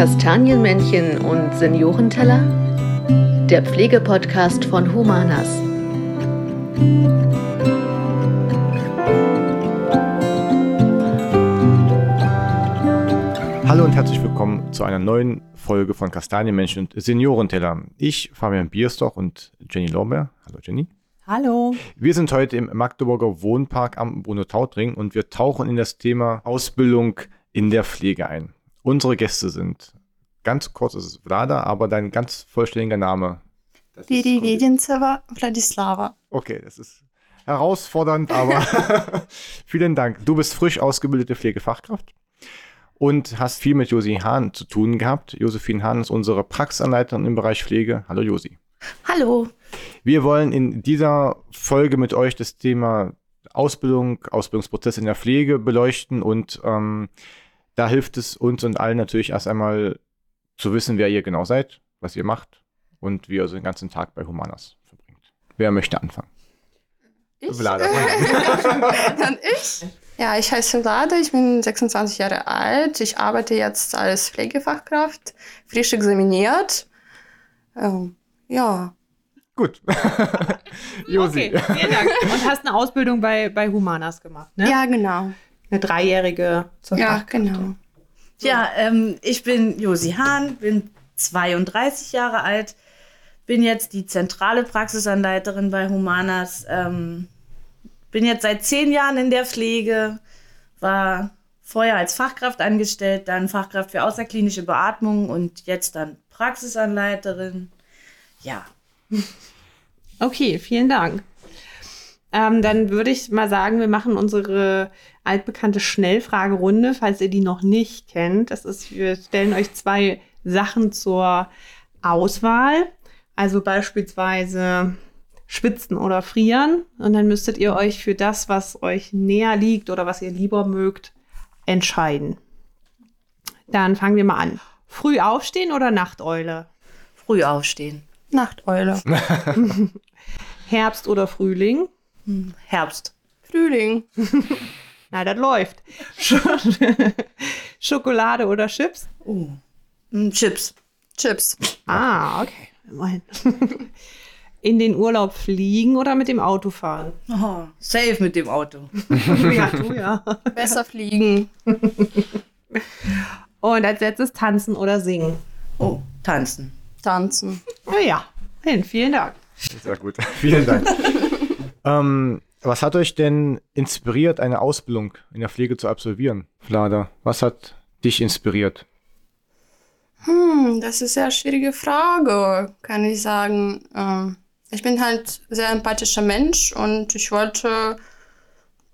Kastanienmännchen und Seniorenteller? Der Pflegepodcast von Humanas. Hallo und herzlich willkommen zu einer neuen Folge von Kastanienmenschen und Seniorenteller. Ich, Fabian Bierstoch und Jenny Lorbeer. Hallo Jenny. Hallo. Wir sind heute im Magdeburger Wohnpark am Bruno Tautring und wir tauchen in das Thema Ausbildung in der Pflege ein unsere Gäste sind. Ganz kurz ist es Vlada, aber dein ganz vollständiger Name. Vidi Vedinceva Vladislava. Okay, das ist herausfordernd, aber vielen Dank. Du bist frisch ausgebildete Pflegefachkraft und hast viel mit Josi Hahn zu tun gehabt. Josephine Hahn ist unsere Praxisanleiterin im Bereich Pflege. Hallo Josi. Hallo. Wir wollen in dieser Folge mit euch das Thema Ausbildung, Ausbildungsprozess in der Pflege beleuchten und ähm, da hilft es uns und allen natürlich erst einmal zu wissen, wer ihr genau seid, was ihr macht und wie ihr so den ganzen Tag bei Humanas verbringt. Wer möchte anfangen? Ich? Vlada. Dann ich? Ja, ich heiße Vlada, ich bin 26 Jahre alt. Ich arbeite jetzt als Pflegefachkraft, frisch examiniert. Ähm, ja, Gut. Josi. Okay, vielen Dank. Und hast eine Ausbildung bei, bei Humanas gemacht, ne? ja, genau. Eine dreijährige zur Ja, Fachkraft. genau. Ja, ähm, ich bin Josi Hahn, bin 32 Jahre alt, bin jetzt die zentrale Praxisanleiterin bei Humanas, ähm, bin jetzt seit zehn Jahren in der Pflege, war vorher als Fachkraft angestellt, dann Fachkraft für außerklinische Beatmung und jetzt dann Praxisanleiterin. Ja, Okay, vielen Dank. Ähm, dann würde ich mal sagen, wir machen unsere altbekannte Schnellfragerunde, falls ihr die noch nicht kennt. Das ist, wir stellen euch zwei Sachen zur Auswahl. Also beispielsweise schwitzen oder frieren. Und dann müsstet ihr euch für das, was euch näher liegt oder was ihr lieber mögt, entscheiden. Dann fangen wir mal an. Früh aufstehen oder Nachteule? früh aufstehen. Nachteule. Herbst oder Frühling? Herbst. Frühling. Na, das läuft. Sch- Schokolade oder Chips? Mm, Chips. Chips. Ah, okay. Immerhin. In den Urlaub fliegen oder mit dem Auto fahren? Oh, safe mit dem Auto. ja, du ja. Besser fliegen. Und als letztes tanzen oder singen. Oh, tanzen. Tanzen. Na ja, hin, vielen Dank. Sehr gut. Vielen Dank. ähm, was hat euch denn inspiriert, eine Ausbildung in der Pflege zu absolvieren, Vlada? Was hat dich inspiriert? Hm, das ist eine sehr schwierige Frage, kann ich sagen. Ähm, ich bin halt sehr empathischer Mensch und ich wollte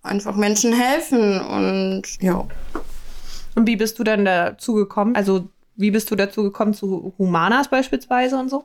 einfach Menschen helfen und ja. Und wie bist du dann dazu gekommen? Also, wie bist du dazu gekommen zu Humanas beispielsweise und so?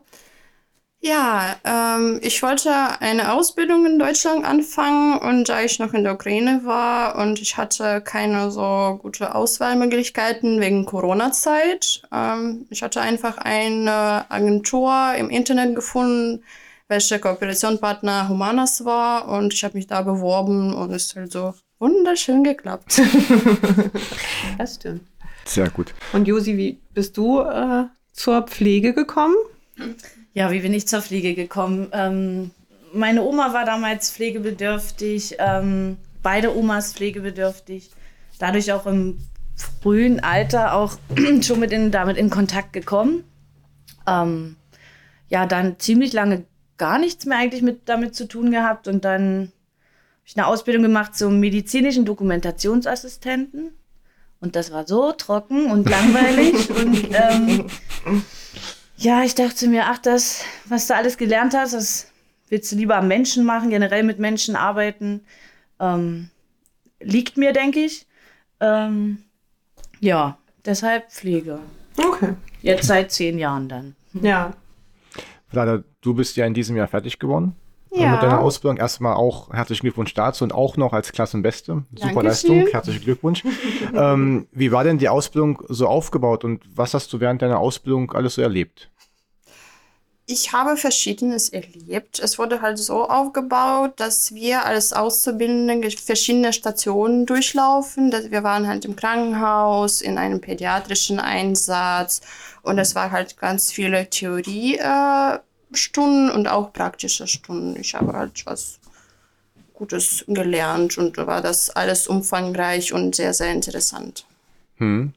Ja, ähm, ich wollte eine Ausbildung in Deutschland anfangen und da ich noch in der Ukraine war und ich hatte keine so gute Auswahlmöglichkeiten wegen Corona-Zeit. Ähm, ich hatte einfach eine Agentur im Internet gefunden, welche Kooperationspartner Humanas war und ich habe mich da beworben und es hat so wunderschön geklappt. Das stimmt. Sehr gut. Und Josi, wie bist du äh, zur Pflege gekommen? Ja, wie bin ich zur Pflege gekommen? Ähm, meine Oma war damals pflegebedürftig, ähm, beide Omas pflegebedürftig, dadurch auch im frühen Alter auch schon mit in, damit in Kontakt gekommen. Ähm, ja, dann ziemlich lange gar nichts mehr eigentlich mit damit zu tun gehabt und dann habe ich eine Ausbildung gemacht zum medizinischen Dokumentationsassistenten. Und das war so trocken und langweilig. und ähm, ja, ich dachte mir, ach, das, was du alles gelernt hast, das willst du lieber am Menschen machen, generell mit Menschen arbeiten. Ähm, liegt mir, denke ich. Ähm, ja, deshalb Pflege. Okay. Jetzt seit zehn Jahren dann. Ja. Vlada, du bist ja in diesem Jahr fertig geworden. äh, Ja. Mit deiner Ausbildung. Erstmal auch herzlichen Glückwunsch dazu und auch noch als Klassenbeste. Super Dankeschön. Leistung. Herzlichen Glückwunsch. ähm, wie war denn die Ausbildung so aufgebaut und was hast du während deiner Ausbildung alles so erlebt? Ich habe Verschiedenes erlebt. Es wurde halt so aufgebaut, dass wir als Auszubildende verschiedene Stationen durchlaufen. Wir waren halt im Krankenhaus, in einem pädiatrischen Einsatz und es war halt ganz viele Theoriestunden äh, und auch praktische Stunden. Ich habe halt was Gutes gelernt und war das alles umfangreich und sehr, sehr interessant. Hm.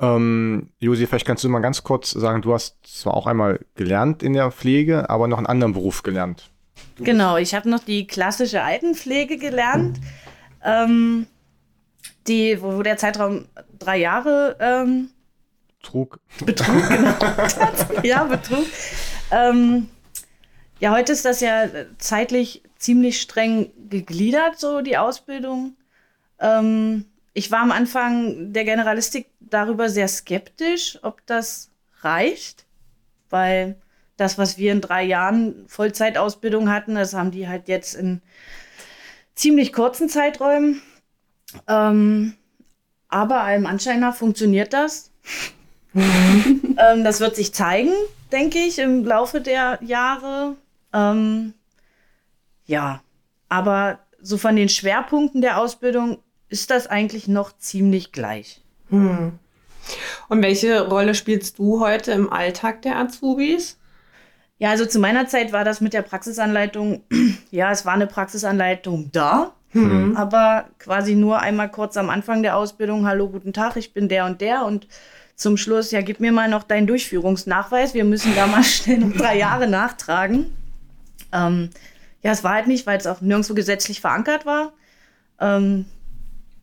Ähm, Josi, vielleicht kannst du mal ganz kurz sagen, du hast zwar auch einmal gelernt in der Pflege, aber noch einen anderen Beruf gelernt. Du genau, ich habe noch die klassische Altenpflege gelernt, ähm, die, wo der Zeitraum drei Jahre ähm, Betrug. Betrug, genau. ja, Betrug. Ähm, ja, heute ist das ja zeitlich ziemlich streng gegliedert, so die Ausbildung. Ähm, ich war am Anfang der Generalistik darüber sehr skeptisch, ob das reicht, weil das, was wir in drei Jahren Vollzeitausbildung hatten, das haben die halt jetzt in ziemlich kurzen Zeiträumen. Ähm, aber allem Anschein nach funktioniert das. ähm, das wird sich zeigen, denke ich, im Laufe der Jahre. Ähm, ja, aber so von den Schwerpunkten der Ausbildung ist das eigentlich noch ziemlich gleich. Hm. Und welche Rolle spielst du heute im Alltag der Azubis? Ja, also zu meiner Zeit war das mit der Praxisanleitung, ja, es war eine Praxisanleitung da, mhm. aber quasi nur einmal kurz am Anfang der Ausbildung, hallo, guten Tag, ich bin der und der und zum Schluss, ja, gib mir mal noch deinen Durchführungsnachweis, wir müssen da mal schnell noch drei Jahre nachtragen. Ähm, ja, es war halt nicht, weil es auch nirgendwo gesetzlich verankert war. Ähm,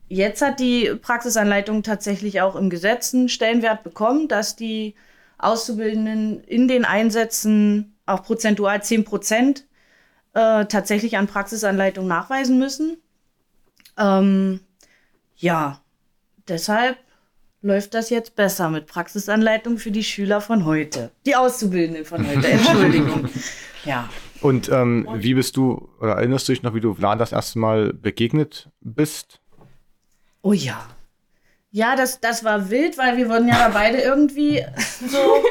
Jetzt hat die Praxisanleitung tatsächlich auch im Gesetz einen Stellenwert bekommen, dass die Auszubildenden in den Einsätzen auch prozentual 10 Prozent äh, tatsächlich an Praxisanleitung nachweisen müssen. Ähm, ja, deshalb läuft das jetzt besser mit Praxisanleitung für die Schüler von heute. Die Auszubildenden von heute, Entschuldigung. ja. Und ähm, wie bist du, oder erinnerst du dich noch, wie du Vlad das erste Mal begegnet bist? Oh ja. Ja, das, das war wild, weil wir wurden ja da beide irgendwie so.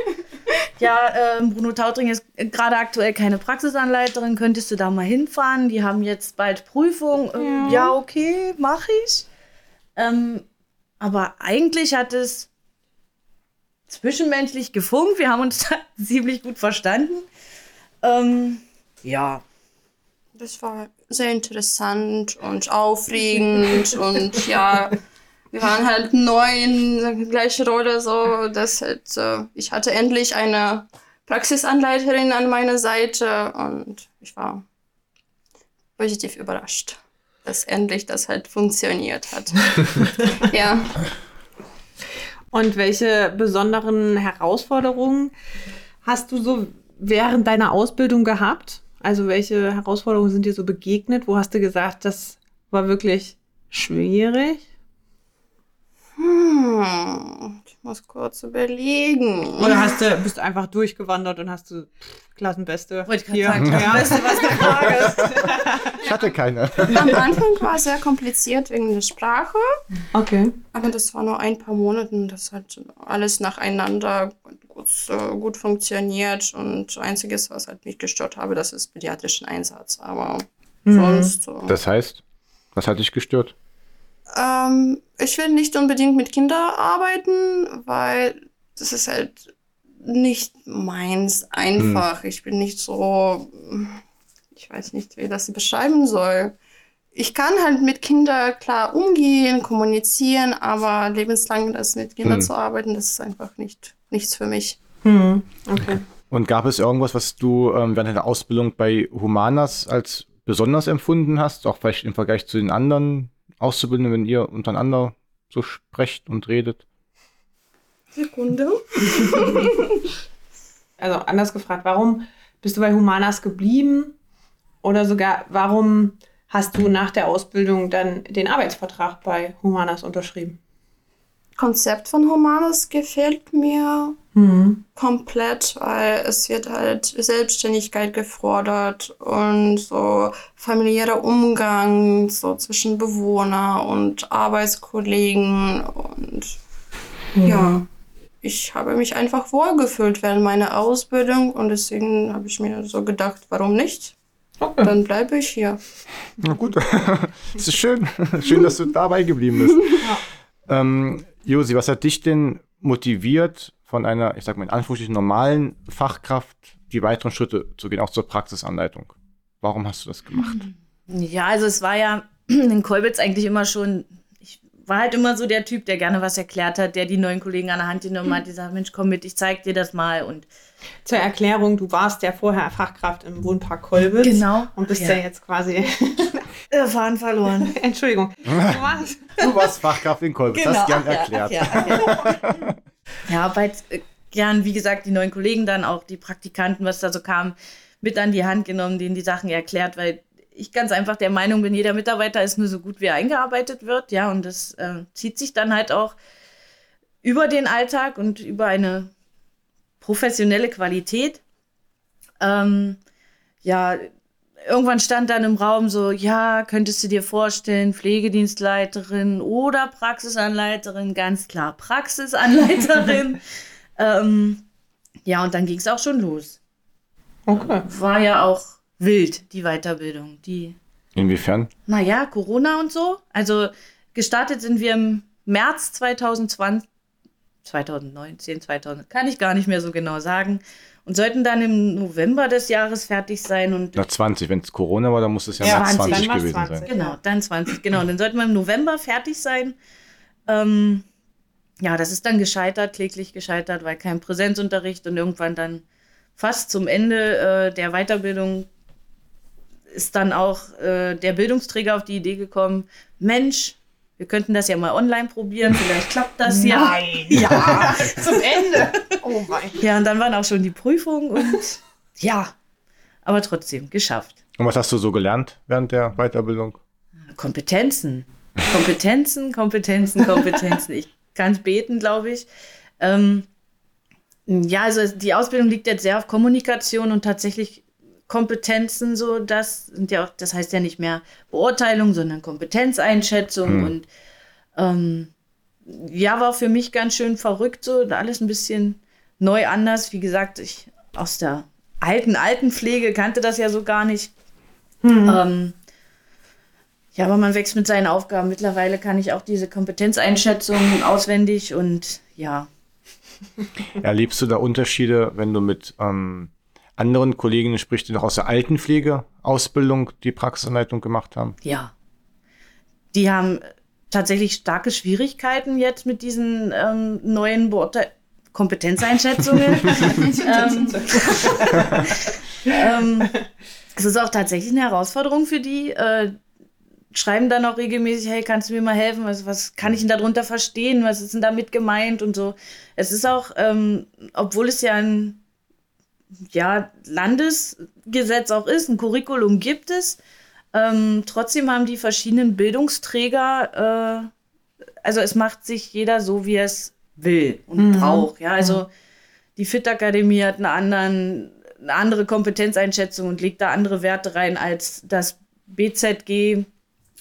Ja, äh, Bruno Tautring ist gerade aktuell keine Praxisanleiterin. Könntest du da mal hinfahren? Die haben jetzt bald Prüfung. Ähm, ja. ja, okay, mach ich. Ähm, aber eigentlich hat es zwischenmenschlich gefunkt. Wir haben uns ziemlich gut verstanden. Ähm, ja, das war sehr interessant und aufregend und ja, wir waren halt neu in der gleichen Rolle, so dass halt, äh, ich hatte endlich eine Praxisanleiterin an meiner Seite und ich war positiv überrascht, dass endlich das halt funktioniert hat. ja. Und welche besonderen Herausforderungen hast du so während deiner Ausbildung gehabt? Also welche Herausforderungen sind dir so begegnet? Wo hast du gesagt, das war wirklich schwierig? Hm, muss kurz überlegen. Oder hast du, bist du einfach durchgewandert und hast du Klassenbeste? Wollte ich gerade sagen, ja. Beste, was du fragst. Ich hatte keine. Am Anfang war es sehr kompliziert wegen der Sprache. Okay. Aber das war nur ein paar Monate. Das hat alles nacheinander gut, äh, gut funktioniert. Und einziges, was halt mich gestört habe, das ist pädiatrischen Einsatz. Aber mhm. sonst. Äh, das heißt, was hat dich gestört? Ähm, ich will nicht unbedingt mit Kindern arbeiten, weil das ist halt nicht meins einfach. Hm. Ich bin nicht so, ich weiß nicht, wie das beschreiben soll. Ich kann halt mit Kindern klar umgehen, kommunizieren, aber lebenslang das mit Kindern hm. zu arbeiten, das ist einfach nicht nichts für mich. Hm. Okay. Und gab es irgendwas, was du ähm, während deiner Ausbildung bei Humanas als besonders empfunden hast, auch vielleicht im Vergleich zu den anderen Auszubildenden, wenn ihr untereinander so sprecht und redet? Sekunde. also anders gefragt, warum bist du bei Humanas geblieben? Oder sogar, warum hast du nach der Ausbildung dann den Arbeitsvertrag bei Humanas unterschrieben? Konzept von Humanas gefällt mir mhm. komplett, weil es wird halt Selbstständigkeit gefordert und so familiärer Umgang so zwischen Bewohner und Arbeitskollegen und mhm. ja, ich habe mich einfach wohlgefühlt während meiner Ausbildung und deswegen habe ich mir so gedacht, warum nicht? Okay. Dann bleibe ich hier. Na gut, das ist schön. schön, dass du dabei geblieben bist. Ähm, Josi, was hat dich denn motiviert, von einer, ich sag mal in Anführungsstrichen, normalen Fachkraft die weiteren Schritte zu gehen, auch zur Praxisanleitung? Warum hast du das gemacht? Ja, also es war ja in Kolbitz eigentlich immer schon, war halt immer so der Typ, der gerne was erklärt hat, der die neuen Kollegen an der Hand genommen hat, die sagt, Mensch, komm mit, ich zeig dir das mal und Zur Erklärung, du warst ja vorher Fachkraft im Wohnpark Kolbitz. Genau. Und bist ja, Ja. jetzt quasi. Fahren verloren. Entschuldigung. Du warst. Du warst Fachkraft in Kolbitz, Genau, hast gern erklärt. ach ja, ja. ja, bei äh, gern, wie gesagt, die neuen Kollegen dann auch, die Praktikanten, was da so kam, mit an die Hand genommen, denen die Sachen erklärt, weil ich ganz einfach der Meinung bin, jeder Mitarbeiter ist nur so gut, wie er eingearbeitet wird, ja, und das äh, zieht sich dann halt auch über den Alltag und über eine professionelle Qualität. Ähm, ja, irgendwann stand dann im Raum so, ja, könntest du dir vorstellen, Pflegedienstleiterin oder Praxisanleiterin, ganz klar Praxisanleiterin. ähm, ja, und dann ging es auch schon los. Okay. War ja auch wild, die Weiterbildung. Die, Inwiefern? naja, Corona und so. Also gestartet sind wir im März 2020, 2019, 2000, kann ich gar nicht mehr so genau sagen. Und sollten dann im November des Jahres fertig sein und Na 20, wenn es Corona war, dann muss es ja, Ja, März 20, 20 dann war's gewesen 20. sein. Genau, dann 20, genau. Und dann sollten wir im November fertig sein. Ähm, ja, das ist dann gescheitert, kläglich gescheitert, weil kein Präsenzunterricht und irgendwann dann fast zum Ende äh, der Weiterbildung ist dann auch äh, der Bildungsträger auf die Idee gekommen, Mensch, wir könnten das ja mal online probieren, vielleicht klappt das ja. Nein. Ja. Zum Ende. Oh mein. Ja, und dann waren auch schon die Prüfungen und ja, aber trotzdem geschafft. Und was hast du so gelernt während der Weiterbildung? Kompetenzen. Kompetenzen, Kompetenzen, Kompetenzen. Ich kann es beten, glaube ich. Ähm, ja, also die Ausbildung liegt jetzt sehr auf Kommunikation und tatsächlich Kompetenzen, so das sind ja auch, das heißt ja nicht mehr Beurteilung, sondern Kompetenzeinschätzung Hm. und ähm, ja, war für mich ganz schön verrückt, so alles ein bisschen neu anders. Wie gesagt, ich aus der alten Altenpflege kannte das ja so gar nicht. Ähm, ja, aber man wächst mit seinen Aufgaben. Mittlerweile kann ich auch diese Kompetenzeinschätzung auswendig und ja. Erlebst du da Unterschiede, wenn du mit ähm, anderen Kolleginnen sprichst, die noch aus der Altenpflegeausbildung die Praxisanleitung gemacht haben? Ja. Die haben tatsächlich starke Schwierigkeiten jetzt mit diesen ähm, neuen Beurte Kompetenzeinschätzungen. ähm, ähm, es ist auch tatsächlich eine Herausforderung für die. Äh, schreiben dann auch regelmäßig, hey, kannst du mir mal helfen? Was, was kann ich denn darunter verstehen? Was ist denn damit gemeint und so? Es ist auch, ähm, obwohl es ja ein ja, Landesgesetz auch ist, ein Curriculum gibt es, ähm, trotzdem haben die verschiedenen Bildungsträger, äh, also es macht sich jeder so, wie er es will und braucht. Ja, also die Fit-Akademie hat eine, anderen, eine andere Kompetenzeinschätzung und legt da andere Werte rein als das BZG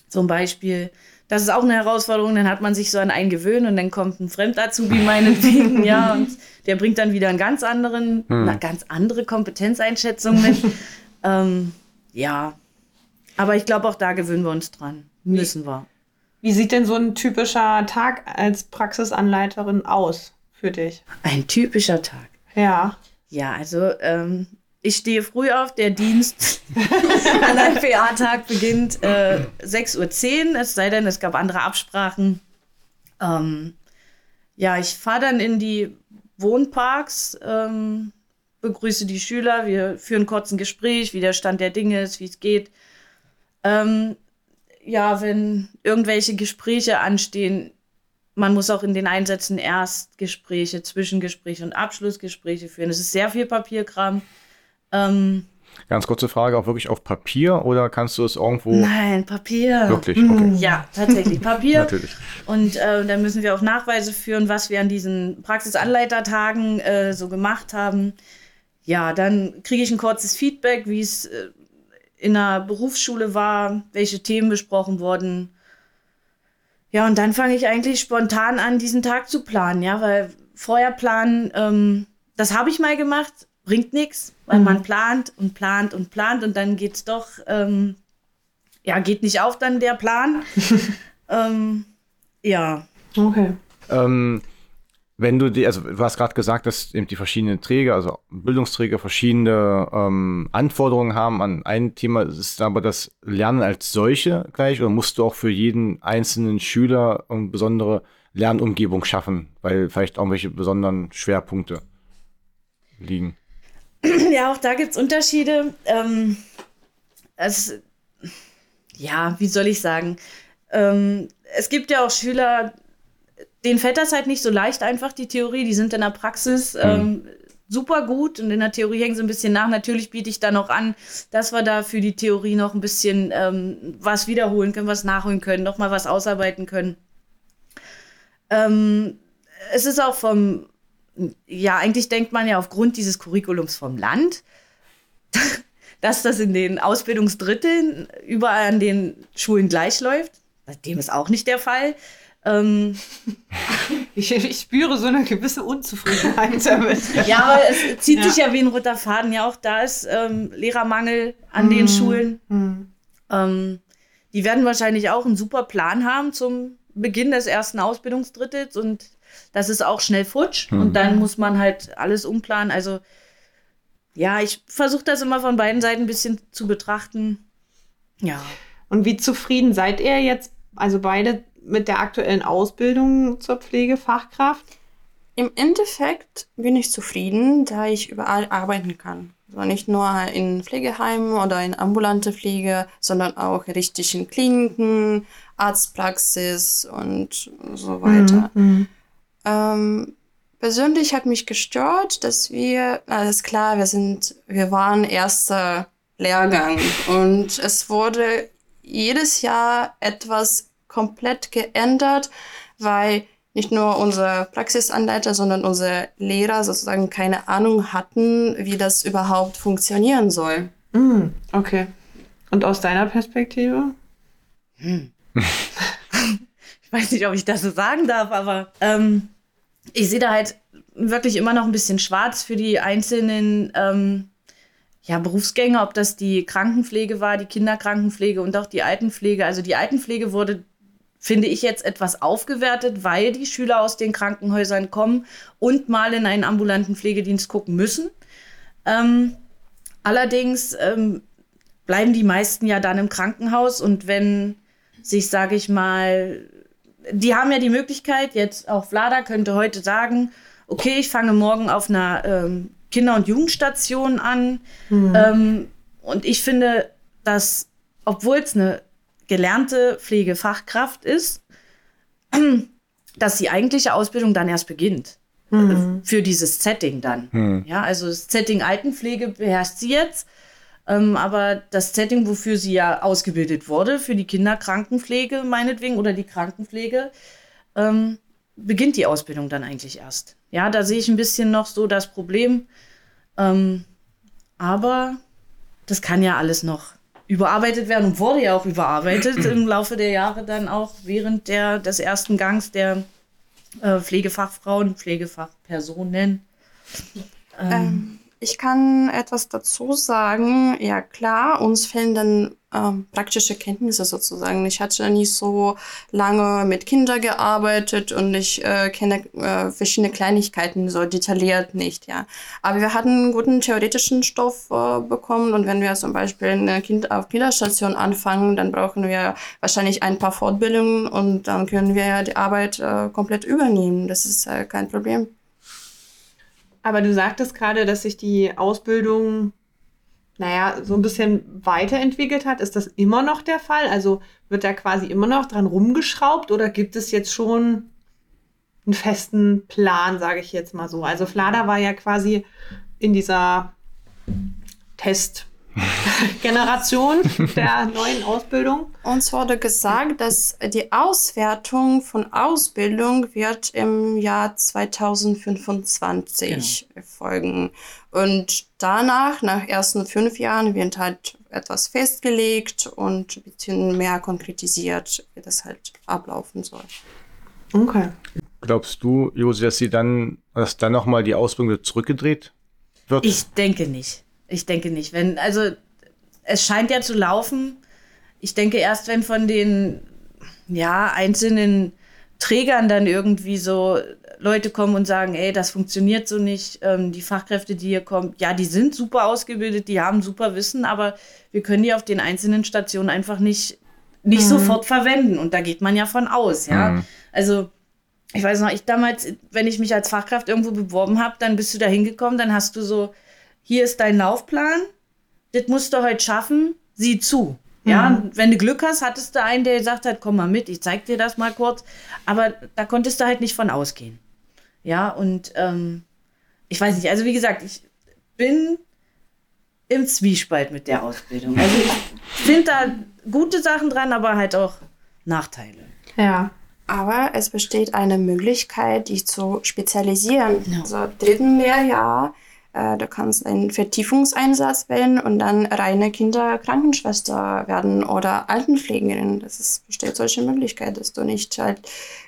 zum Beispiel. Das ist auch eine Herausforderung, dann hat man sich so an einen gewöhnt und dann kommt ein Fremdazubi meinetwegen, ja, und der bringt dann wieder einen ganz anderen, eine ganz andere Kompetenzeinschätzung mit. ähm, ja, aber ich glaube, auch da gewöhnen wir uns dran. Müssen wir. Wie sieht denn so ein typischer Tag als Praxisanleiterin aus für dich? Ein typischer Tag. Ja. Ja, also ähm, ich stehe früh auf, der Dienst an einem PA-Tag beginnt äh, 6.10 Uhr, es sei denn, es gab andere Absprachen. Ähm, ja, ich fahre dann in die Wohnparks, ähm, begrüße die Schüler, wir führen kurz ein Gespräch, wie der Stand der Dinge ist, wie es geht. Ähm, ja, wenn irgendwelche Gespräche anstehen, man muss auch in den Einsätzen Erstgespräche, Zwischengespräche und Abschlussgespräche führen. Es ist sehr viel Papierkram. Ähm, Ganz kurze Frage, auch wirklich auf Papier oder kannst du es irgendwo nein, Papier. wirklich? Okay, Ja, tatsächlich Papier. natürlich. Und äh, dann müssen wir auch Nachweise führen, was wir an diesen Praxisanleitertagen äh, so gemacht haben. Ja, dann kriege ich ein kurzes Feedback, wie es äh, in der Berufsschule war, welche Themen besprochen wurden. Ja, und dann fange ich eigentlich spontan an, diesen Tag zu planen, ja, weil vorher planen, ähm, das habe ich mal gemacht, bringt nichts, weil Mhm. man plant und plant und plant und dann geht's doch, ähm, ja, geht nicht auf dann der Plan. ähm, ja. Okay. Ähm, wenn du die, also du hast gerade gesagt, dass eben die verschiedenen Träger, also Bildungsträger, verschiedene ähm, Anforderungen haben an ein Thema. Ist aber das Lernen als solche gleich oder musst du auch für jeden einzelnen Schüler eine besondere Lernumgebung schaffen, weil vielleicht irgendwelche besonderen Schwerpunkte liegen? Ja, auch da gibt's Unterschiede. Ähm, es, ja, wie soll ich sagen? Ähm, es gibt ja auch Schüler, denen fällt das halt nicht so leicht einfach, die Theorie. Die sind in der Praxis ähm, super gut und in der Theorie hängen sie ein bisschen nach. Natürlich biete ich dann auch an, dass wir da für die Theorie noch ein bisschen ähm, was wiederholen können, was nachholen können, noch mal was ausarbeiten können. Ähm, es ist auch vom, ja, eigentlich denkt man ja aufgrund dieses Curriculums vom Land, dass das in den Ausbildungsdritteln überall an den Schulen gleich läuft. Dem ist auch nicht der Fall. Ähm, Ich, ich spüre so eine gewisse Unzufriedenheit damit. ja, aber es zieht Ja. sich ja wie ein roter Faden. Ja, auch da ist ähm, Lehrermangel an den Schulen. Hm. Ähm, die werden wahrscheinlich auch einen super Plan haben zum Beginn des ersten Ausbildungsdrittels und das ist auch schnell futsch und dann muss man halt alles umplanen. Also ja, ich versuche das immer von beiden Seiten ein bisschen zu betrachten. Ja. Und wie zufrieden seid ihr jetzt, also beide mit der aktuellen Ausbildung zur Pflegefachkraft? Im Endeffekt bin ich zufrieden, da ich überall arbeiten kann. Also nicht nur in Pflegeheimen oder in ambulante Pflege, sondern auch richtig in Kliniken, Arztpraxis und so weiter. Mhm. Ähm, persönlich hat mich gestört, dass wir, alles klar, wir sind, wir waren erster Lehrgang und es wurde jedes Jahr etwas komplett geändert, weil nicht nur unsere Praxisanleiter, sondern unsere Lehrer sozusagen keine Ahnung hatten, wie das überhaupt funktionieren soll. Mhm. Okay. Und aus deiner Perspektive? Ich weiß nicht, ob ich das so sagen darf, aber ähm, ich sehe da halt wirklich immer noch ein bisschen schwarz für die einzelnen ähm, ja, Berufsgänge, ob das die Krankenpflege war, die Kinderkrankenpflege und auch die Altenpflege. Also die Altenpflege wurde, finde ich, jetzt etwas aufgewertet, weil die Schüler aus den Krankenhäusern kommen und mal in einen ambulanten Pflegedienst gucken müssen. Ähm, allerdings ähm, bleiben die meisten ja dann im Krankenhaus und wenn sich, sage ich mal, die haben ja die Möglichkeit, jetzt auch Vlada könnte heute sagen, okay, ich fange morgen auf einer ähm, Kinder- und Jugendstation an. Ähm, und ich finde, dass, obwohl es eine gelernte Pflegefachkraft ist, dass die eigentliche Ausbildung dann erst beginnt. Äh, Für dieses Setting dann. Ja, also das Setting Altenpflege beherrscht sie jetzt. Ähm, aber das Setting, wofür sie ja ausgebildet wurde, für die Kinderkrankenpflege meinetwegen oder die Krankenpflege, ähm, beginnt die Ausbildung dann eigentlich erst. Ja, da sehe ich ein bisschen noch so das Problem. Ähm, aber das kann ja alles noch überarbeitet werden und wurde ja auch überarbeitet im Laufe der Jahre dann auch während der, des ersten Gangs der äh, Pflegefachfrauen, Pflegefachpersonen. Ähm, Ähm, ich kann etwas dazu sagen. Ja klar, uns fehlen dann ähm, praktische Kenntnisse sozusagen. Ich hatte nicht so lange mit Kindern gearbeitet und ich äh, kenne äh, verschiedene Kleinigkeiten so detailliert nicht, ja. Aber wir hatten einen guten theoretischen Stoff äh, bekommen und wenn wir zum Beispiel eine kind auf Kinderstation anfangen, dann brauchen wir wahrscheinlich ein paar Fortbildungen und dann können wir ja die Arbeit äh, komplett übernehmen. Das ist äh, kein Problem. Aber du sagtest gerade, dass sich die Ausbildung, naja, so ein bisschen weiterentwickelt hat. Ist das immer noch der Fall? Also wird da quasi immer noch dran rumgeschraubt oder gibt es jetzt schon einen festen Plan, sage ich jetzt mal so? Also Flada war ja quasi in dieser Testgeneration der neuen Ausbildung. Uns wurde gesagt, dass die Auswertung von Ausbildung wird im Jahr 2025 erfolgen. Und danach, nach ersten fünf Jahren, wird halt etwas festgelegt und ein bisschen mehr konkretisiert, wie das halt ablaufen soll. Okay. Glaubst du, Josi, dass sie dann dass dann nochmal die Ausbildung zurückgedreht wird? Ich denke nicht. Ich denke nicht. Wenn, also es scheint ja zu laufen. Ich denke erst, wenn von den ja, einzelnen Trägern dann irgendwie so Leute kommen und sagen, ey, das funktioniert so nicht. Ähm, die Fachkräfte, die hier kommen, ja, die sind super ausgebildet, die haben super Wissen, aber wir können die auf den einzelnen Stationen einfach nicht, nicht mhm. sofort verwenden. Und da geht man ja von aus, ja. Mhm. Also ich weiß noch, ich damals, wenn ich mich als Fachkraft irgendwo beworben habe, dann bist du da hingekommen, dann hast du so, hier ist dein Laufplan, das musst du heute schaffen, sieh zu. Ja, mhm. wenn du Glück hast, hattest du einen, der gesagt hat, komm mal mit, ich zeig dir das mal kurz. Aber da konntest du halt nicht von ausgehen. Ja, und ähm, ich weiß nicht, also wie gesagt, ich bin im Zwiespalt mit der Ausbildung. Also ich finde da gute Sachen dran, aber halt auch Nachteile. Ja. Aber es besteht eine Möglichkeit, dich zu spezialisieren. Ja. Also dritten Lehrjahr, äh, du kannst einen Vertiefungseinsatz wählen und dann reine Kinderkrankenschwester werden oder Altenpflegerin. Das ist, besteht solche Möglichkeit, dass du nicht halt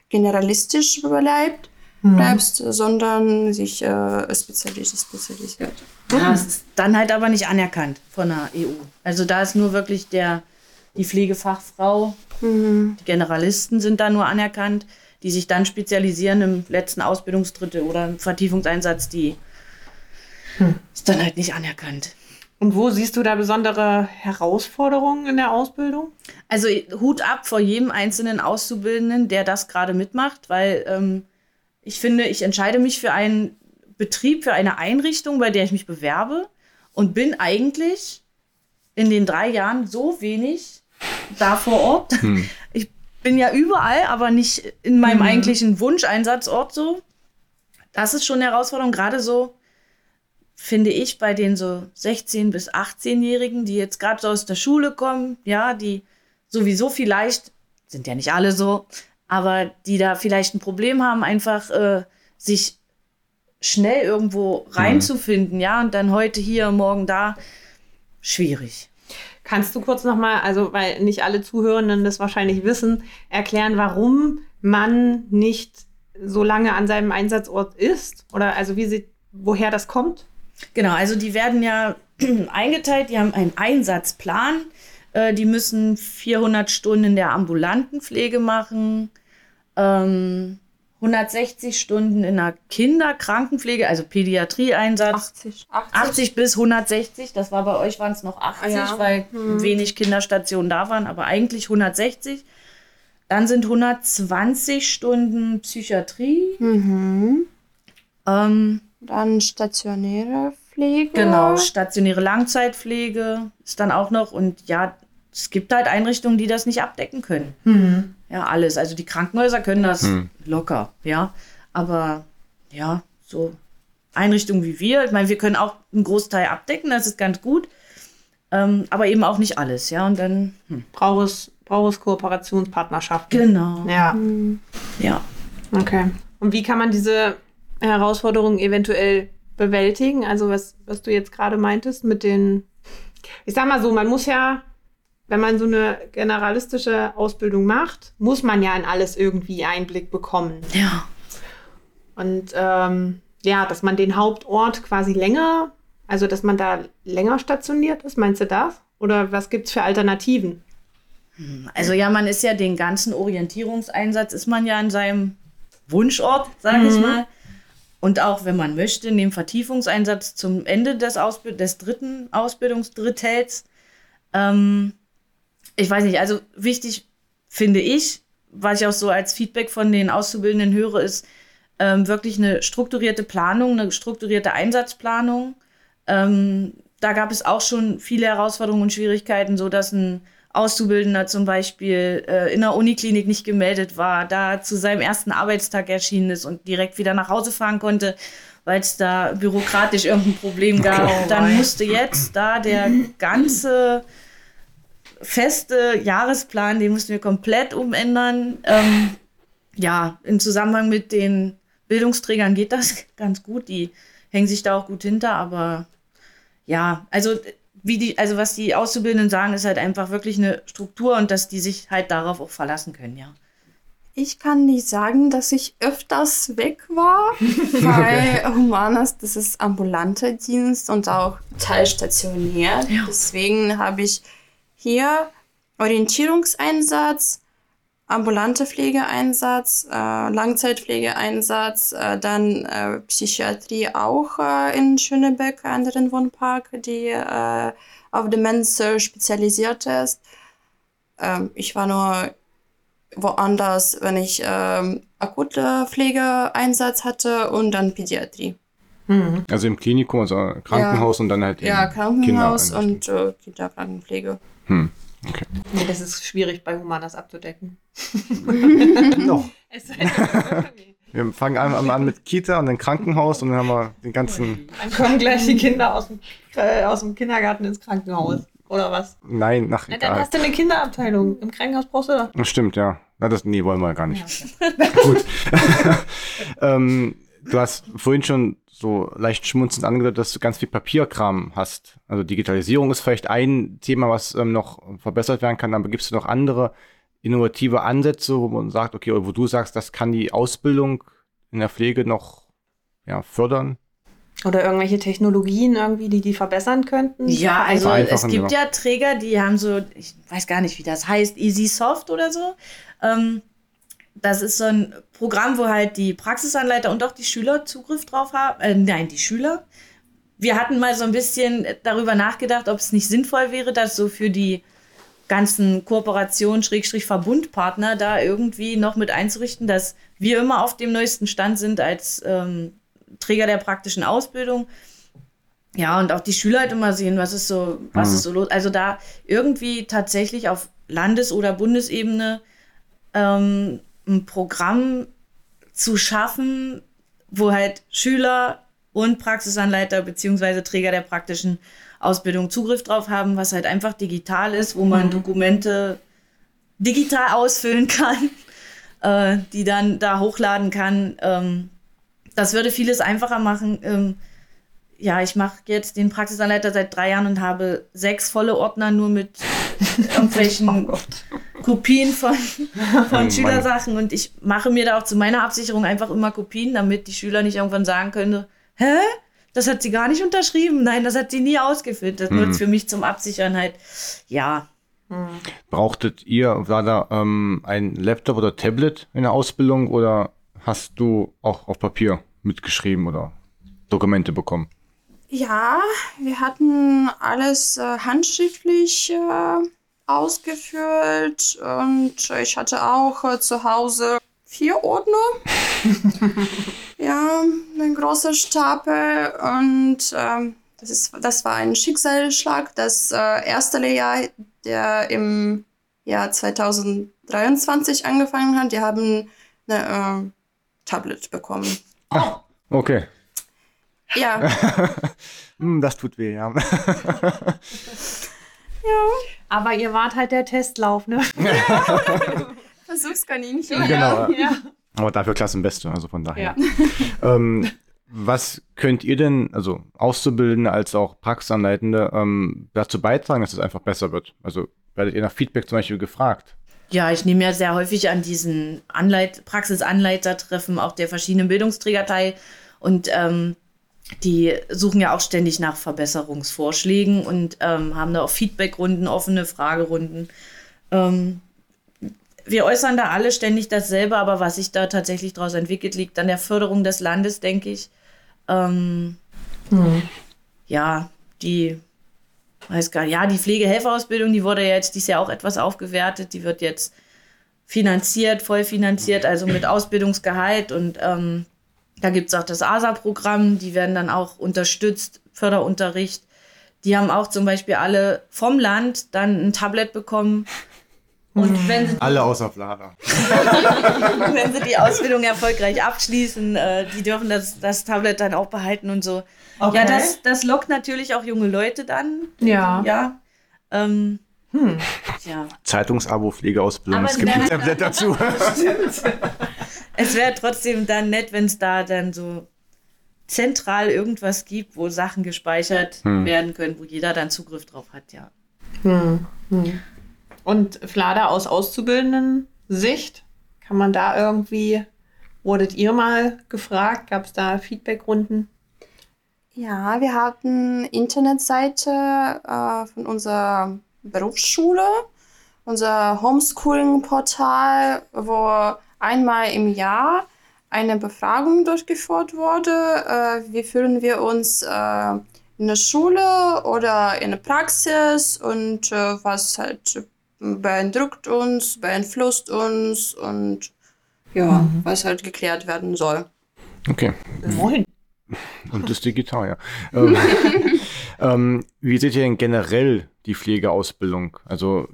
generalistisch bleibst, mhm. bleibst, sondern sich äh, spezialisiert. Ja, es ist dann halt aber nicht anerkannt von der EU. Also da ist nur wirklich der, die Pflegefachfrau, mhm. die Generalisten sind da nur anerkannt, die sich dann spezialisieren im letzten Ausbildungsdrittel oder im Vertiefungseinsatz, die hm. ist dann halt nicht anerkannt. Und wo siehst du da besondere Herausforderungen in der Ausbildung? Also Hut ab vor jedem einzelnen Auszubildenden, der das gerade mitmacht, weil ähm, ich finde, ich entscheide mich für einen Betrieb, für eine Einrichtung, bei der ich mich bewerbe und bin eigentlich in den drei Jahren so wenig da vor Ort. Hm. Ich bin ja überall, aber nicht in meinem hm. eigentlichen Wunscheinsatzort so. Das ist schon eine Herausforderung, gerade so, finde ich, bei den so 16- bis 18-Jährigen, die jetzt gerade so aus der Schule kommen, ja, die sowieso vielleicht, sind ja nicht alle so, aber die da vielleicht ein Problem haben, einfach äh, sich schnell irgendwo reinzufinden, mhm. ja, und dann heute hier, morgen da, schwierig. Kannst du kurz nochmal, also weil nicht alle Zuhörenden das wahrscheinlich wissen, erklären, warum man nicht so lange an seinem Einsatzort ist? Oder also wie sie, woher das kommt? Genau, also die werden ja eingeteilt, die haben einen Einsatzplan, äh, die müssen 400 Stunden in der ambulanten Pflege machen, ähm, 160 Stunden in der Kinderkrankenpflege, also Pädiatrieeinsatz. 80, 80. 80 bis 160, das war bei euch waren es noch 80, ja. weil hm. wenig Kinderstationen da waren, aber eigentlich 160. Dann sind 120 Stunden Psychiatrie. Mhm. Ähm, dann stationäre Pflege. Genau, stationäre Langzeitpflege ist dann auch noch. Und ja, es gibt halt Einrichtungen, die das nicht abdecken können. Mhm. Ja, alles. Also die Krankenhäuser können das mhm. locker, ja. Aber ja, so Einrichtungen wie wir, ich meine, wir können auch einen Großteil abdecken, das ist ganz gut. Ähm, aber eben auch nicht alles, ja. Und dann hm. braucht es, braucht es Kooperationspartnerschaften. Genau. Ja. Mhm. Ja. Okay. Und wie kann man diese Herausforderungen eventuell bewältigen? Also was, was du jetzt gerade meintest mit den, ich sag mal so, man muss ja wenn man so eine generalistische Ausbildung macht, muss man ja in alles irgendwie Einblick bekommen. Ja. Und ähm, ja, dass man den Hauptort quasi länger, also dass man da länger stationiert ist, meinst du das? Oder was gibt es für Alternativen? Hm, also ja, man ist ja den ganzen Orientierungseinsatz, ist man ja in seinem Wunschort, sage mhm. ich mal. Und auch wenn man möchte, in dem Vertiefungseinsatz zum Ende des, Ausbild des dritten Ausbildungsdrittels, ähm, ich weiß nicht, also wichtig finde ich, was ich auch so als Feedback von den Auszubildenden höre, ist ähm, wirklich eine strukturierte Planung, eine strukturierte Einsatzplanung. Ähm, da gab es auch schon viele Herausforderungen und Schwierigkeiten, so dass ein Auszubildender zum Beispiel äh, in der Uniklinik nicht gemeldet war, da zu seinem ersten Arbeitstag erschienen ist und direkt wieder nach Hause fahren konnte, weil es da bürokratisch irgendein Problem gab. Oh, Dann musste jetzt da der ganze feste Jahresplan, den mussten wir komplett umändern. Ähm, ja, im Zusammenhang mit den Bildungsträgern geht das ganz gut. Die hängen sich da auch gut hinter, aber ja, also wie die, also was die Auszubildenden sagen, ist halt einfach wirklich eine Struktur und dass die sich halt darauf auch verlassen können, ja. Ich kann nicht sagen, dass ich öfters weg war, weil Humanas, das ist ambulanter Dienst und auch teilstationiert. Ja. Deswegen habe ich hier Orientierungseinsatz, ambulante Pflegeeinsatz, äh, Langzeitpflegeeinsatz, äh, dann äh, Psychiatrie auch äh, in Schönebeck, anderen Wohnpark, die äh, auf Demenz spezialisiert ist. Ähm, ich war nur woanders, wenn ich ähm, akute Pflegeeinsatz hatte und dann Pädiatrie. Hm. Also im Klinikum, also Krankenhaus und dann halt Ja, Krankenhaus und äh, Kinderkrankenpflege. Hm. Okay. Nee, das ist schwierig bei Humanas abzudecken. Noch. Wir fangen an, an mit Kita und dann Krankenhaus und dann haben wir den ganzen. Dann kommen gleich die Kinder aus dem, äh, aus dem Kindergarten ins Krankenhaus. Oder was? Nein, nach Na, dann hast du eine Kinderabteilung. Im Krankenhaus brauchst du doch. Das stimmt, ja. Na, das, nee, wollen wir gar nicht. Gut. ähm, du hast vorhin schon so leicht schmunzend angedeutet, dass du ganz viel Papierkram hast. Also Digitalisierung ist vielleicht ein Thema, was ähm, noch verbessert werden kann, aber gibst du noch andere innovative Ansätze, wo man sagt, okay, oder wo du sagst, das kann die Ausbildung in der Pflege noch ja, fördern? Oder irgendwelche Technologien irgendwie, die die verbessern könnten? Ja, also es Vereinfachen, gibt ja. ja Träger, die haben so, ich weiß gar nicht, wie das heißt, Easy Soft oder so. Ähm, das ist so ein Programm, wo halt die Praxisanleiter und auch die Schüler Zugriff drauf haben. Äh, nein, die Schüler. Wir hatten mal so ein bisschen darüber nachgedacht, ob es nicht sinnvoll wäre, das so für die ganzen Kooperation, Schrägstrich Verbundpartner da irgendwie noch mit einzurichten, dass wir immer auf dem neuesten Stand sind als ähm, Träger der praktischen Ausbildung. Ja, und auch die Schüler halt immer sehen, was ist so, was Mhm. ist so los. Also da irgendwie tatsächlich auf Landes- oder Bundesebene ähm, ein Programm zu schaffen, wo halt Schüler und Praxisanleiter beziehungsweise Träger der praktischen Ausbildung Zugriff drauf haben, was halt einfach digital ist, wo man Dokumente digital ausfüllen kann, äh, die dann da hochladen kann. Ähm, das würde vieles einfacher machen. Ähm, ja, ich mache jetzt den Praxisanleiter seit drei Jahren und habe sechs volle Ordner nur mit irgendwelchen Kopien von, von Mann. Schülersachen und ich mache mir da auch zu meiner Absicherung einfach immer Kopien, damit die Schüler nicht irgendwann sagen können, hä? Das hat sie gar nicht unterschrieben. Nein, das hat sie nie ausgefüllt. Das Mhm. nutzt für mich zum Absichern halt. Ja, Brauchtet ihr, war da ähm, ein Laptop oder Tablet in der Ausbildung oder hast du auch auf Papier mitgeschrieben oder Dokumente bekommen? Ja, wir hatten alles äh, handschriftlich äh, ausgefüllt und ich hatte auch äh, zu Hause vier Ordner. ja, ein großer Stapel und ähm, das, ist, das war ein Schicksalsschlag. Das äh, erste Lehrjahr, der im Jahr 2023 angefangen hat, die haben eine äh, Tablet bekommen. Okay. Ja, Hm, das tut weh, ja. Aber ihr wart halt der Testlauf, ne? Versuchskaninchen. genau. Ja. Aber dafür Klassenbeste, also von daher. Ja. Ähm, was könnt ihr denn, also Auszubildende als auch Praxisanleitende, ähm, dazu beitragen, dass es einfach besser wird? Also werdet ihr nach Feedback zum Beispiel gefragt? Ja, ich nehme ja sehr häufig an diesen Anleit Praxisanleitertreffen auch der verschiedenen Bildungsträger teil und ähm, die suchen ja auch ständig nach Verbesserungsvorschlägen und ähm, haben da auch Feedbackrunden, offene Fragerunden. Ähm, wir äußern da alle ständig dasselbe, aber was sich da tatsächlich daraus entwickelt, liegt an der Förderung des Landes, denke ich. Ähm, Ja, die weiß gar nicht, ja, die Pflegehelferausbildung, die wurde ja jetzt dieses Jahr auch etwas aufgewertet. Die wird jetzt finanziert, voll finanziert, also mit Ausbildungsgehalt. Und ähm, da gibt es auch das ASA-Programm, die werden dann auch unterstützt, Förderunterricht. Die haben auch zum Beispiel alle vom Land dann ein Tablet bekommen. Und wenn sie, Alle außer Vlada. wenn sie die Ausbildung erfolgreich abschließen, äh, die dürfen das, das Tablet dann auch behalten und so. Okay. Ja, das, das lockt natürlich auch junge Leute dann. Ja. Ja. Ähm, Hm. ja. Zeitungsabo, Pflegeausbildung, Aber es gibt ein. Tablet dazu. Es wäre trotzdem dann nett, wenn es da dann so zentral irgendwas gibt, wo Sachen gespeichert Hm. werden können, wo jeder dann Zugriff drauf hat, ja. Hm. Hm. Und Flada aus Auszubildenden Sicht, Kann man da irgendwie, wurdet ihr mal gefragt? Gab es da Feedbackrunden? Ja, wir hatten Internetseite äh, von unserer Berufsschule, unser Homeschooling-Portal, wo einmal im Jahr eine Befragung durchgeführt wurde. Äh, wie fühlen wir uns äh, in der Schule oder in der Praxis und äh, was halt beeindruckt uns, beeinflusst uns und ja, was halt geklärt werden soll. Okay. Moin. Und das digital, ja. ähm, ähm, wie seht ihr denn generell die Pflegeausbildung? Also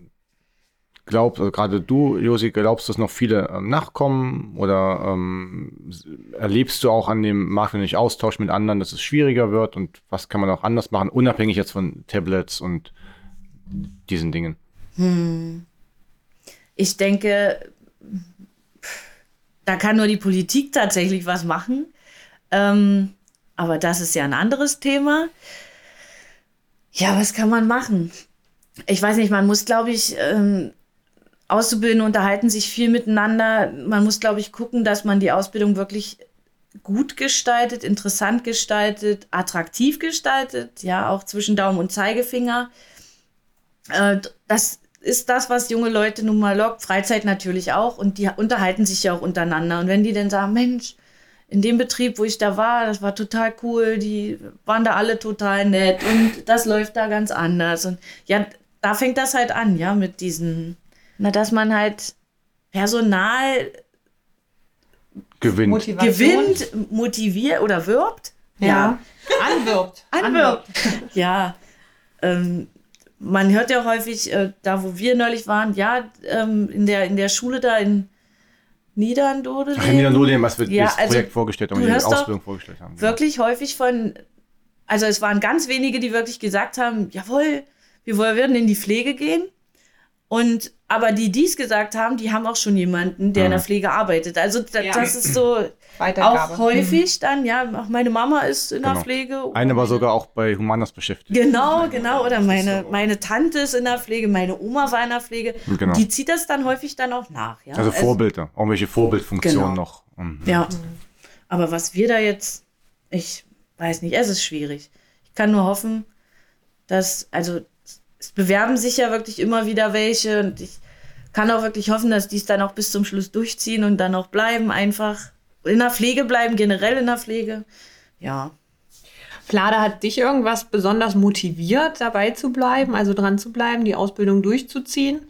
glaubt, also gerade du, Josi, glaubst du, dass noch viele ähm, nachkommen oder ähm, erlebst du auch an dem Markt, wenn ich Austausch mit anderen, dass es schwieriger wird und was kann man auch anders machen, unabhängig jetzt von Tablets und diesen Dingen? Hm. Ich denke, da kann nur die Politik tatsächlich was machen. Ähm, aber das ist ja ein anderes Thema. Ja, was kann man machen? Ich weiß nicht, man muss, glaube ich, ähm, Auszubildende unterhalten sich viel miteinander. Man muss, glaube ich, gucken, dass man die Ausbildung wirklich gut gestaltet, interessant gestaltet, attraktiv gestaltet, ja, auch zwischen Daumen und Zeigefinger. Äh, das ist das, was junge Leute nun mal lockt, Freizeit natürlich auch und die unterhalten sich ja auch untereinander. Und wenn die dann sagen, Mensch, in dem Betrieb, wo ich da war, das war total cool, die waren da alle total nett und das läuft da ganz anders. Und ja, da fängt das halt an, ja, mit diesen, na, dass man halt Personal Gewinnt. Motivation. gewinnt, motiviert oder wirbt. Ja. Anwirbt. Anwirbt. Ja. Ähm, man hört ja häufig, äh, da wo wir neulich waren, ja, ähm, in, der, in der Schule da in. Ach, wieder nur dem, was wir Ja, das also, Projekt vorgestellt haben, die Ausbildung vorgestellt haben. wirklich häufig von, also es waren ganz wenige, die wirklich gesagt haben, jawohl, wir würden in die Pflege gehen. Und aber die dies gesagt haben, die haben auch schon jemanden, der in der Mhm. Pflege arbeitet. Also da, Ja. das ist so Weitergabe. auch häufig dann, ja, auch meine Mama ist in der Genau. Pflege. Eine war sogar auch bei Humanas beschäftigt. Genau, genau. Oder meine, meine Tante ist in der Pflege, meine Oma war in der Pflege. Genau. Die zieht das dann häufig dann auch nach. Ja? Also Vorbilder, irgendwelche Vorbildfunktionen Genau. noch. Mhm. Ja. Aber was wir da jetzt, ich weiß nicht, es ist schwierig. Ich kann nur hoffen, dass, also es bewerben sich ja wirklich immer wieder welche und ich kann auch wirklich hoffen, dass die es dann auch bis zum Schluss durchziehen und dann auch bleiben, einfach in der Pflege bleiben, generell in der Pflege. Ja. Flada, hat dich irgendwas besonders motiviert, dabei zu bleiben, also dran zu bleiben, die Ausbildung durchzuziehen?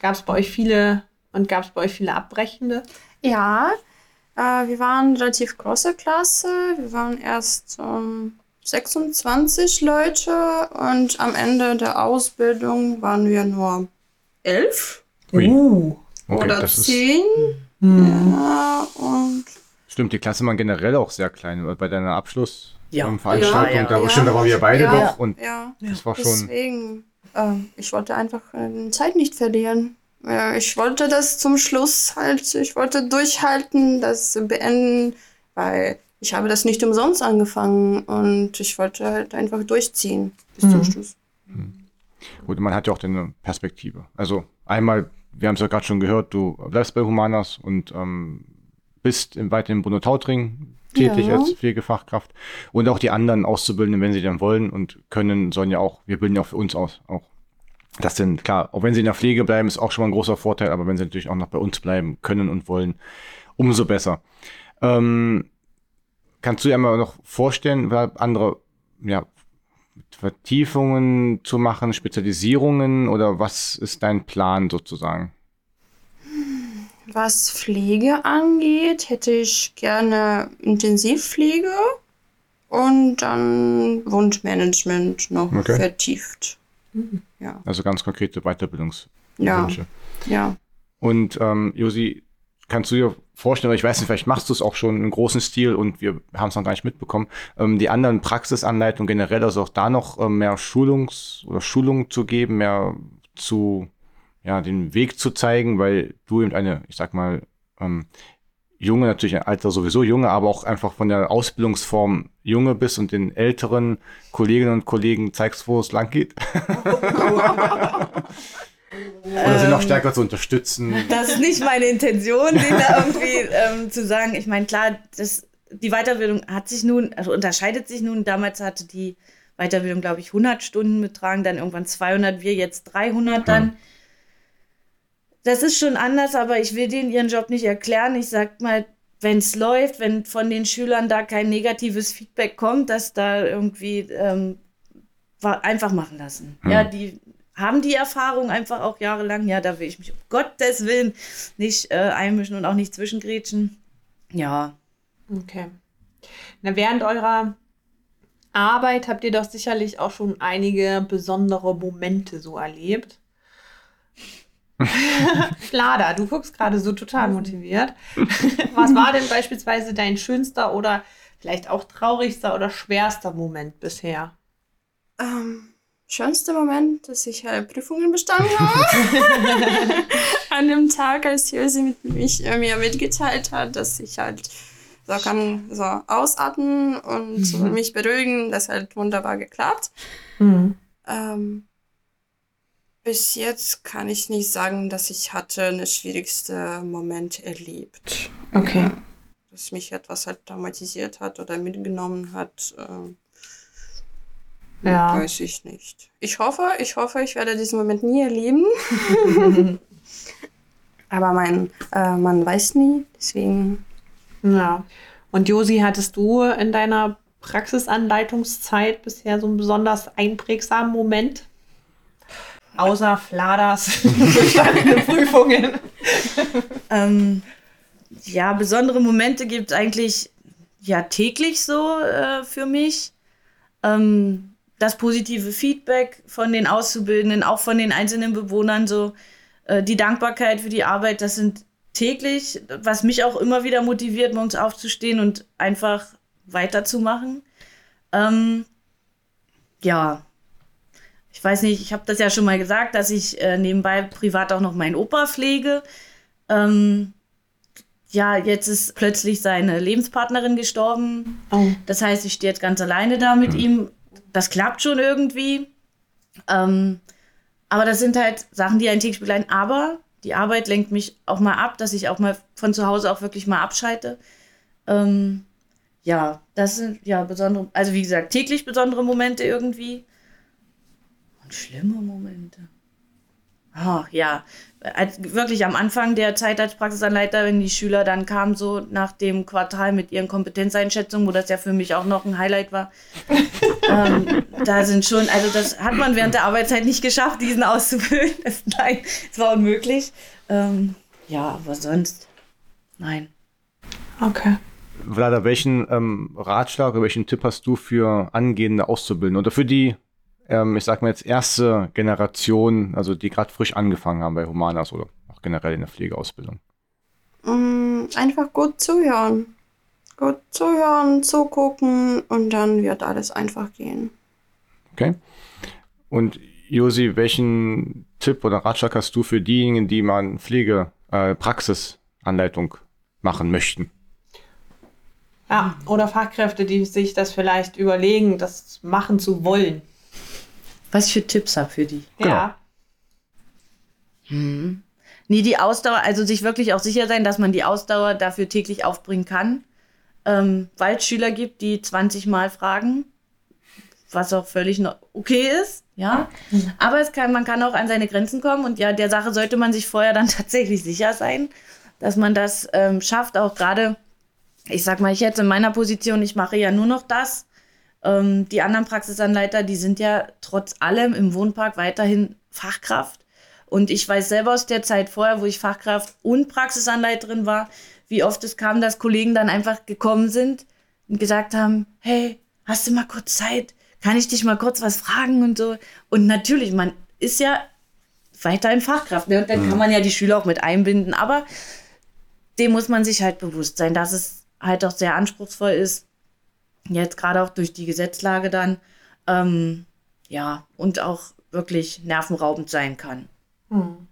Gab es bei euch viele und gab es bei euch viele Abbrechende? Ja, äh, wir waren relativ große Klasse. Wir waren erst ähm, 26 Leute und am Ende der Ausbildung waren wir nur elf Ui. Uh. Okay, oder das ist, zehn. Hm. Ja, und stimmt, die Klasse war generell auch sehr klein. Bei deiner Abschluss Ja. ähm, Ja, ja, da, ja. stimmt, da waren wir beide Ja. doch und ja, das war schon. deswegen, äh, ich wollte einfach äh, Zeit nicht verlieren. Ja, ich wollte das zum Schluss halt, ich wollte durchhalten, das beenden, weil ich habe das nicht umsonst angefangen und ich wollte halt einfach durchziehen bis zum Mhm. Gut, man hat ja auch eine Perspektive. Also einmal, wir haben es ja gerade schon gehört, du bleibst bei Humanas und ähm, bist im weiteren Bruno Tautring tätig Ja. als Pflegefachkraft. Und auch die anderen Auszubildenden, wenn sie dann wollen und können, sollen ja auch, wir bilden ja auch für uns aus. Auch. Das sind, klar, auch wenn sie in der Pflege bleiben, ist auch schon mal ein großer Vorteil, aber wenn sie natürlich auch noch bei uns bleiben können und wollen, umso besser. Ähm, kannst du dir einmal noch vorstellen, weil andere ja, Vertiefungen zu machen, Spezialisierungen oder was ist dein Plan sozusagen? Was Pflege angeht, hätte ich gerne Intensivpflege und dann Wundmanagement noch Okay. vertieft. Ja, Also ganz konkrete Weiterbildungswünsche. ja, ja. Und ähm, Josi, kannst du dir vorstellen, oder ich weiß nicht, vielleicht machst du es auch schon im großen Stil und wir haben es noch gar nicht mitbekommen, ähm, die anderen Praxisanleitungen generell, also auch da noch ähm, mehr Schulungs- oder Schulung zu geben, mehr zu, ja, den Weg zu zeigen, weil du eben eine, ich sag mal, ähm, junge, natürlich ein Alter sowieso junge, aber auch einfach von der Ausbildungsform junge bist und den älteren Kolleginnen und Kollegen zeigst, wo es lang geht. Oder sind noch stärker zu unterstützen. Das ist nicht meine Intention, den da irgendwie ähm, zu sagen. Ich meine, klar, das, die Weiterbildung hat sich nun, also unterscheidet sich nun. Damals hatte die Weiterbildung, glaube ich, 100 Stunden betragen, dann irgendwann 200, wir jetzt 300 dann. Das ist schon anders, aber ich will denen ihren Job nicht erklären. Ich sag mal, wenn es läuft, wenn von den Schülern da kein negatives Feedback kommt, dass da irgendwie ähm, einfach machen lassen. Hm. Ja, die haben die Erfahrung einfach auch jahrelang. Ja, da will ich mich um Gottes Willen nicht äh, einmischen und auch nicht zwischengrätschen. Ja. Okay. Na, während eurer Arbeit habt ihr doch sicherlich auch schon einige besondere Momente so erlebt. Flada, du guckst gerade so total motiviert. Was war denn beispielsweise dein schönster oder vielleicht auch traurigster oder schwerster Moment bisher? Ähm, schönster Moment, dass ich halt Prüfungen bestanden habe. An dem Tag, als Josi mit mich, äh, mir mitgeteilt hat, dass ich halt so kann so ausatmen und so mich beruhigen. Das hat wunderbar geklappt. Ähm, bis jetzt kann ich nicht sagen, dass ich hatte einen schwierigsten Moment erlebt. Okay. Ja, dass mich etwas halt traumatisiert hat oder mitgenommen hat. ähm, Ja. Weiß ich nicht. Ich hoffe, ich hoffe, ich werde diesen Moment nie erleben. Aber mein, äh, man weiß nie, deswegen. Ja. Und Josi, hattest du in deiner Praxisanleitungszeit bisher so einen besonders einprägsamen Moment? Außer Fladas bestandene Prüfungen. Ähm, ja, besondere Momente gibt es eigentlich ja täglich so äh, für mich. Ähm, das positive Feedback von den Auszubildenden, auch von den einzelnen Bewohnern, so äh, die Dankbarkeit für die Arbeit, das sind täglich, was mich auch immer wieder motiviert, morgens aufzustehen und einfach weiterzumachen. Ähm, ja, ich weiß nicht, ich habe das ja schon mal gesagt, dass ich äh, nebenbei privat auch noch meinen Opa pflege. Ähm, ja, jetzt ist plötzlich seine Lebenspartnerin gestorben. Oh. Das heißt, ich stehe jetzt ganz alleine da mit ihm. Das klappt schon irgendwie. Ähm, aber das sind halt Sachen, die einen täglich begleiten. Aber die Arbeit lenkt mich auch mal ab, dass ich auch mal von zu Hause auch wirklich mal abschalte. Ähm, ja, das sind ja besondere, also wie gesagt, täglich besondere Momente irgendwie. Und schlimme Momente. Ach ja, als, wirklich am Anfang der Zeit als Praxisanleiter, wenn die Schüler dann kamen, so nach dem Quartal mit ihren Kompetenzeinschätzungen, wo das ja für mich auch noch ein Highlight war, ähm, da sind schon, also das hat man während der Arbeitszeit nicht geschafft, diesen auszufüllen. Das, nein, es war unmöglich. Ähm, ja, aber sonst, nein. Okay. Vlada, welchen ähm, Ratschlag oder welchen Tipp hast du für angehende Auszubildende oder für die, ähm, ich sag mal jetzt, erste Generation, also die gerade frisch angefangen haben bei Humanas oder auch generell in der Pflegeausbildung? Mm, einfach gut zuhören. Gut zuhören, zugucken und dann wird alles einfach gehen. Okay. Und Josi, welchen Tipp oder Ratschlag hast du für diejenigen, die mal Pflege, äh, Praxisanleitung machen möchten? Ja, oder Fachkräfte, die sich das vielleicht überlegen, das machen zu wollen. Was ich für Tipps habe für die. Genau. Ja. Nee, die Ausdauer, also sich wirklich auch sicher sein, dass man die Ausdauer dafür täglich aufbringen kann. Ähm, weil es Schüler gibt, die 20 Mal fragen, was auch völlig okay ist, ja. Aber es kann, man kann auch an seine Grenzen kommen und ja, der Sache sollte man sich vorher dann tatsächlich sicher sein, dass man das ähm, schafft, auch gerade, ich sag mal, ich jetzt in meiner Position, ich mache ja nur noch das. Ähm, die anderen Praxisanleiter, die sind ja trotz allem im Wohnpark weiterhin Fachkraft. Und ich weiß selber aus der Zeit vorher, wo ich Fachkraft und Praxisanleiterin war, wie oft es kam, dass Kollegen dann einfach gekommen sind und gesagt haben, hey, hast du mal kurz Zeit? Kann ich dich mal kurz was fragen und so? Und natürlich, man ist ja weiterhin Fachkraft. Ne? Und dann kann man ja die Schüler auch mit einbinden. Aber dem muss man sich halt bewusst sein, dass es halt auch sehr anspruchsvoll ist. Jetzt gerade auch durch die Gesetzlage dann. Ähm, ja, und auch wirklich nervenraubend sein kann. Hm.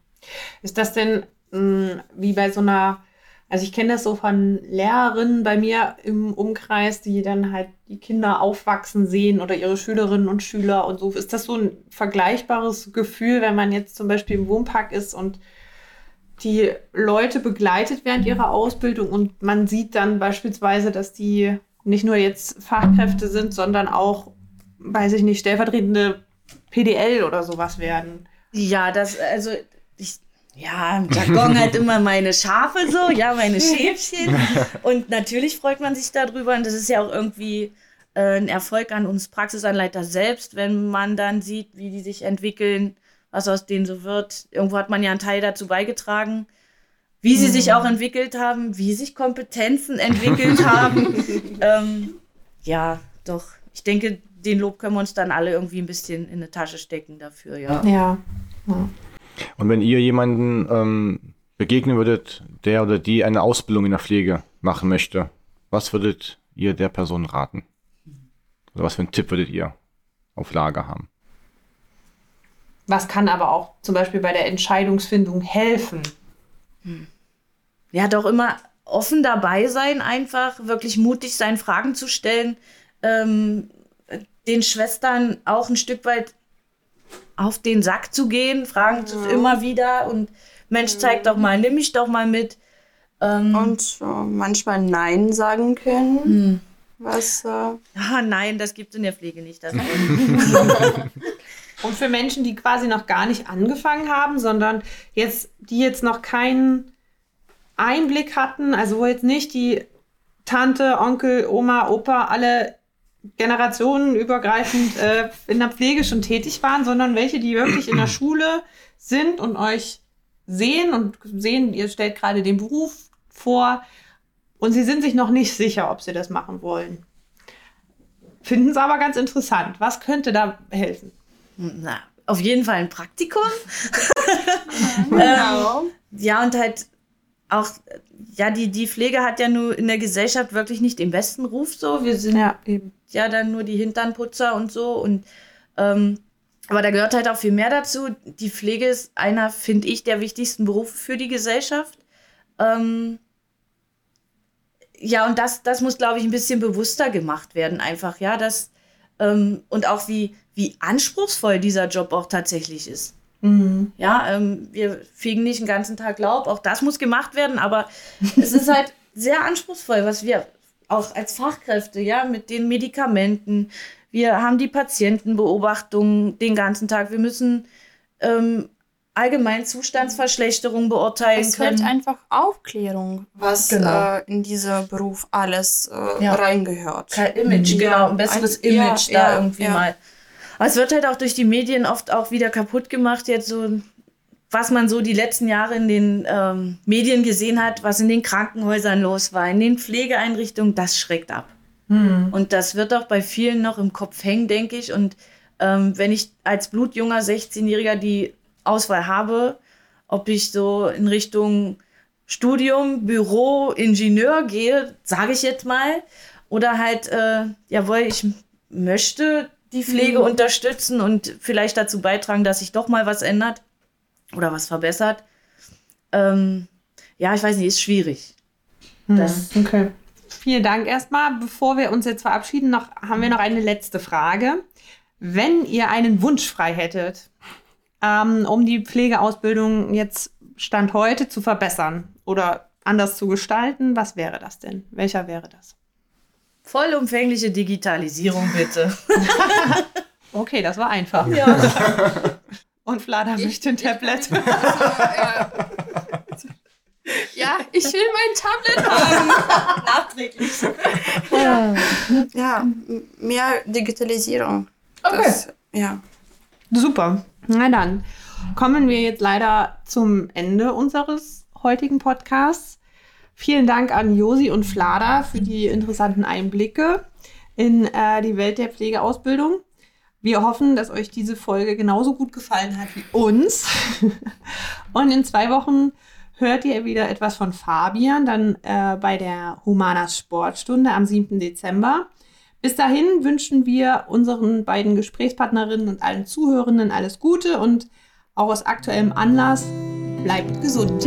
Ist das denn mh, wie bei so einer Also ich kenne das so von Lehrerinnen bei mir im Umkreis, die dann halt die Kinder aufwachsen sehen oder ihre Schülerinnen und Schüler und so. Ist das so ein vergleichbares Gefühl, wenn man jetzt zum Beispiel im Wohnpark ist und die Leute begleitet während ihrer Ausbildung und man sieht dann beispielsweise, dass die nicht nur jetzt Fachkräfte sind, sondern auch, weiß ich nicht, stellvertretende PDL oder sowas werden? Ja, das, also ich, ja, im Jargon halt immer meine Schafe so, ja, meine Schäfchen. Und natürlich freut man sich darüber. Und das ist ja auch irgendwie äh, ein Erfolg an uns Praxisanleiter selbst, wenn man dann sieht, wie die sich entwickeln, was aus denen so wird. Irgendwo hat man ja einen Teil dazu beigetragen, wie sie mhm. sich auch entwickelt haben, wie sich Kompetenzen entwickelt haben. ähm, ja, doch. Ich denke, den Lob können wir uns dann alle irgendwie ein bisschen in eine Tasche stecken dafür, ja. Ja. ja. Und wenn ihr jemanden ähm, begegnen würdet, der oder die eine Ausbildung in der Pflege machen möchte, was würdet ihr der Person raten? Oder was für einen Tipp würdet ihr auf Lager haben? Was kann aber auch zum Beispiel bei der Entscheidungsfindung helfen? Hm. Ja, doch immer offen dabei sein, einfach wirklich mutig sein, Fragen zu stellen, ähm, den Schwestern auch ein Stück weit auf den Sack zu gehen, fragen ja. immer wieder und Mensch, zeig doch mal, nimm mich doch mal mit. Ähm, und äh, manchmal Nein sagen können. Hm. Was? Äh, ah, nein, das gibt es in der Pflege nicht. und für Menschen, die quasi noch gar nicht angefangen haben, sondern jetzt, die jetzt noch keinen Einblick hatten, also wo jetzt nicht die Tante, Onkel, Oma, Opa alle generationenübergreifend äh, in der Pflege schon tätig waren, sondern welche, die wirklich in der Schule sind und euch sehen und sehen, ihr stellt gerade den Beruf vor und sie sind sich noch nicht sicher, ob sie das machen wollen. Finden es aber ganz interessant. Was könnte da helfen? Na, auf jeden Fall ein Praktikum. genau. ähm, ja, und halt auch, ja, die, die Pflege hat ja nur in der Gesellschaft wirklich nicht den besten Ruf so. Wir sind ja, ja dann nur die Hinternputzer und so. Und ähm, aber da gehört halt auch viel mehr dazu. Die Pflege ist einer, finde ich, der wichtigsten Berufe für die Gesellschaft. Ähm, ja, und das, das muss, glaube ich, ein bisschen bewusster gemacht werden, einfach, ja, das ähm, und auch wie, wie anspruchsvoll dieser Job auch tatsächlich ist. Mhm. Ja, ähm, wir fegen nicht den ganzen Tag Laub, auch das muss gemacht werden, aber es ist halt sehr anspruchsvoll, was wir auch als Fachkräfte, ja, mit den Medikamenten, wir haben die Patientenbeobachtung den ganzen Tag, wir müssen ähm, allgemein Zustandsverschlechterung beurteilen es können. Es fehlt einfach Aufklärung, was genau. äh, in dieser Beruf alles äh, ja. reingehört. Kein Image, genau, ein besseres ein, Image ja, da ja, irgendwie mal. Aber es wird halt auch durch die Medien oft auch wieder kaputt gemacht, jetzt so, was man so die letzten Jahre in den ähm, Medien gesehen hat, was in den Krankenhäusern los war, in den Pflegeeinrichtungen, das schreckt ab. Hm. Und das wird auch bei vielen noch im Kopf hängen, denke ich. Und ähm, wenn ich als blutjunger 16-Jähriger die Auswahl habe, ob ich so in Richtung Studium, Büro, Ingenieur gehe, sage ich jetzt mal, oder halt, äh, jawohl, ich möchte die Pflege mhm. unterstützen und vielleicht dazu beitragen, dass sich doch mal was ändert oder was verbessert. Ähm, ja, ich weiß nicht, ist schwierig. Mhm. Das okay. Vielen Dank erstmal. Bevor wir uns jetzt verabschieden, noch, haben wir noch eine letzte Frage. Wenn ihr einen Wunsch frei hättet, ähm, um die Pflegeausbildung jetzt Stand heute zu verbessern oder anders zu gestalten, was wäre das denn? Welcher wäre das? Vollumfängliche Digitalisierung, bitte. okay, das war einfach. Ja. Und Flada möchte ein Tablet. ja, ich will mein Tablet haben. Nachträglich. Ja. ja, mehr Digitalisierung. Okay. Das, ja. Super. Na dann kommen wir jetzt leider zum Ende unseres heutigen Podcasts. Vielen Dank an Josi und Flada für die interessanten Einblicke in äh, die Welt der Pflegeausbildung. Wir hoffen, dass euch diese Folge genauso gut gefallen hat wie uns. und in zwei Wochen hört ihr wieder etwas von Fabian, dann äh, bei der Humanas Sportstunde am 7. Dezember. Bis dahin wünschen wir unseren beiden Gesprächspartnerinnen und allen Zuhörenden alles Gute und auch aus aktuellem Anlass bleibt gesund.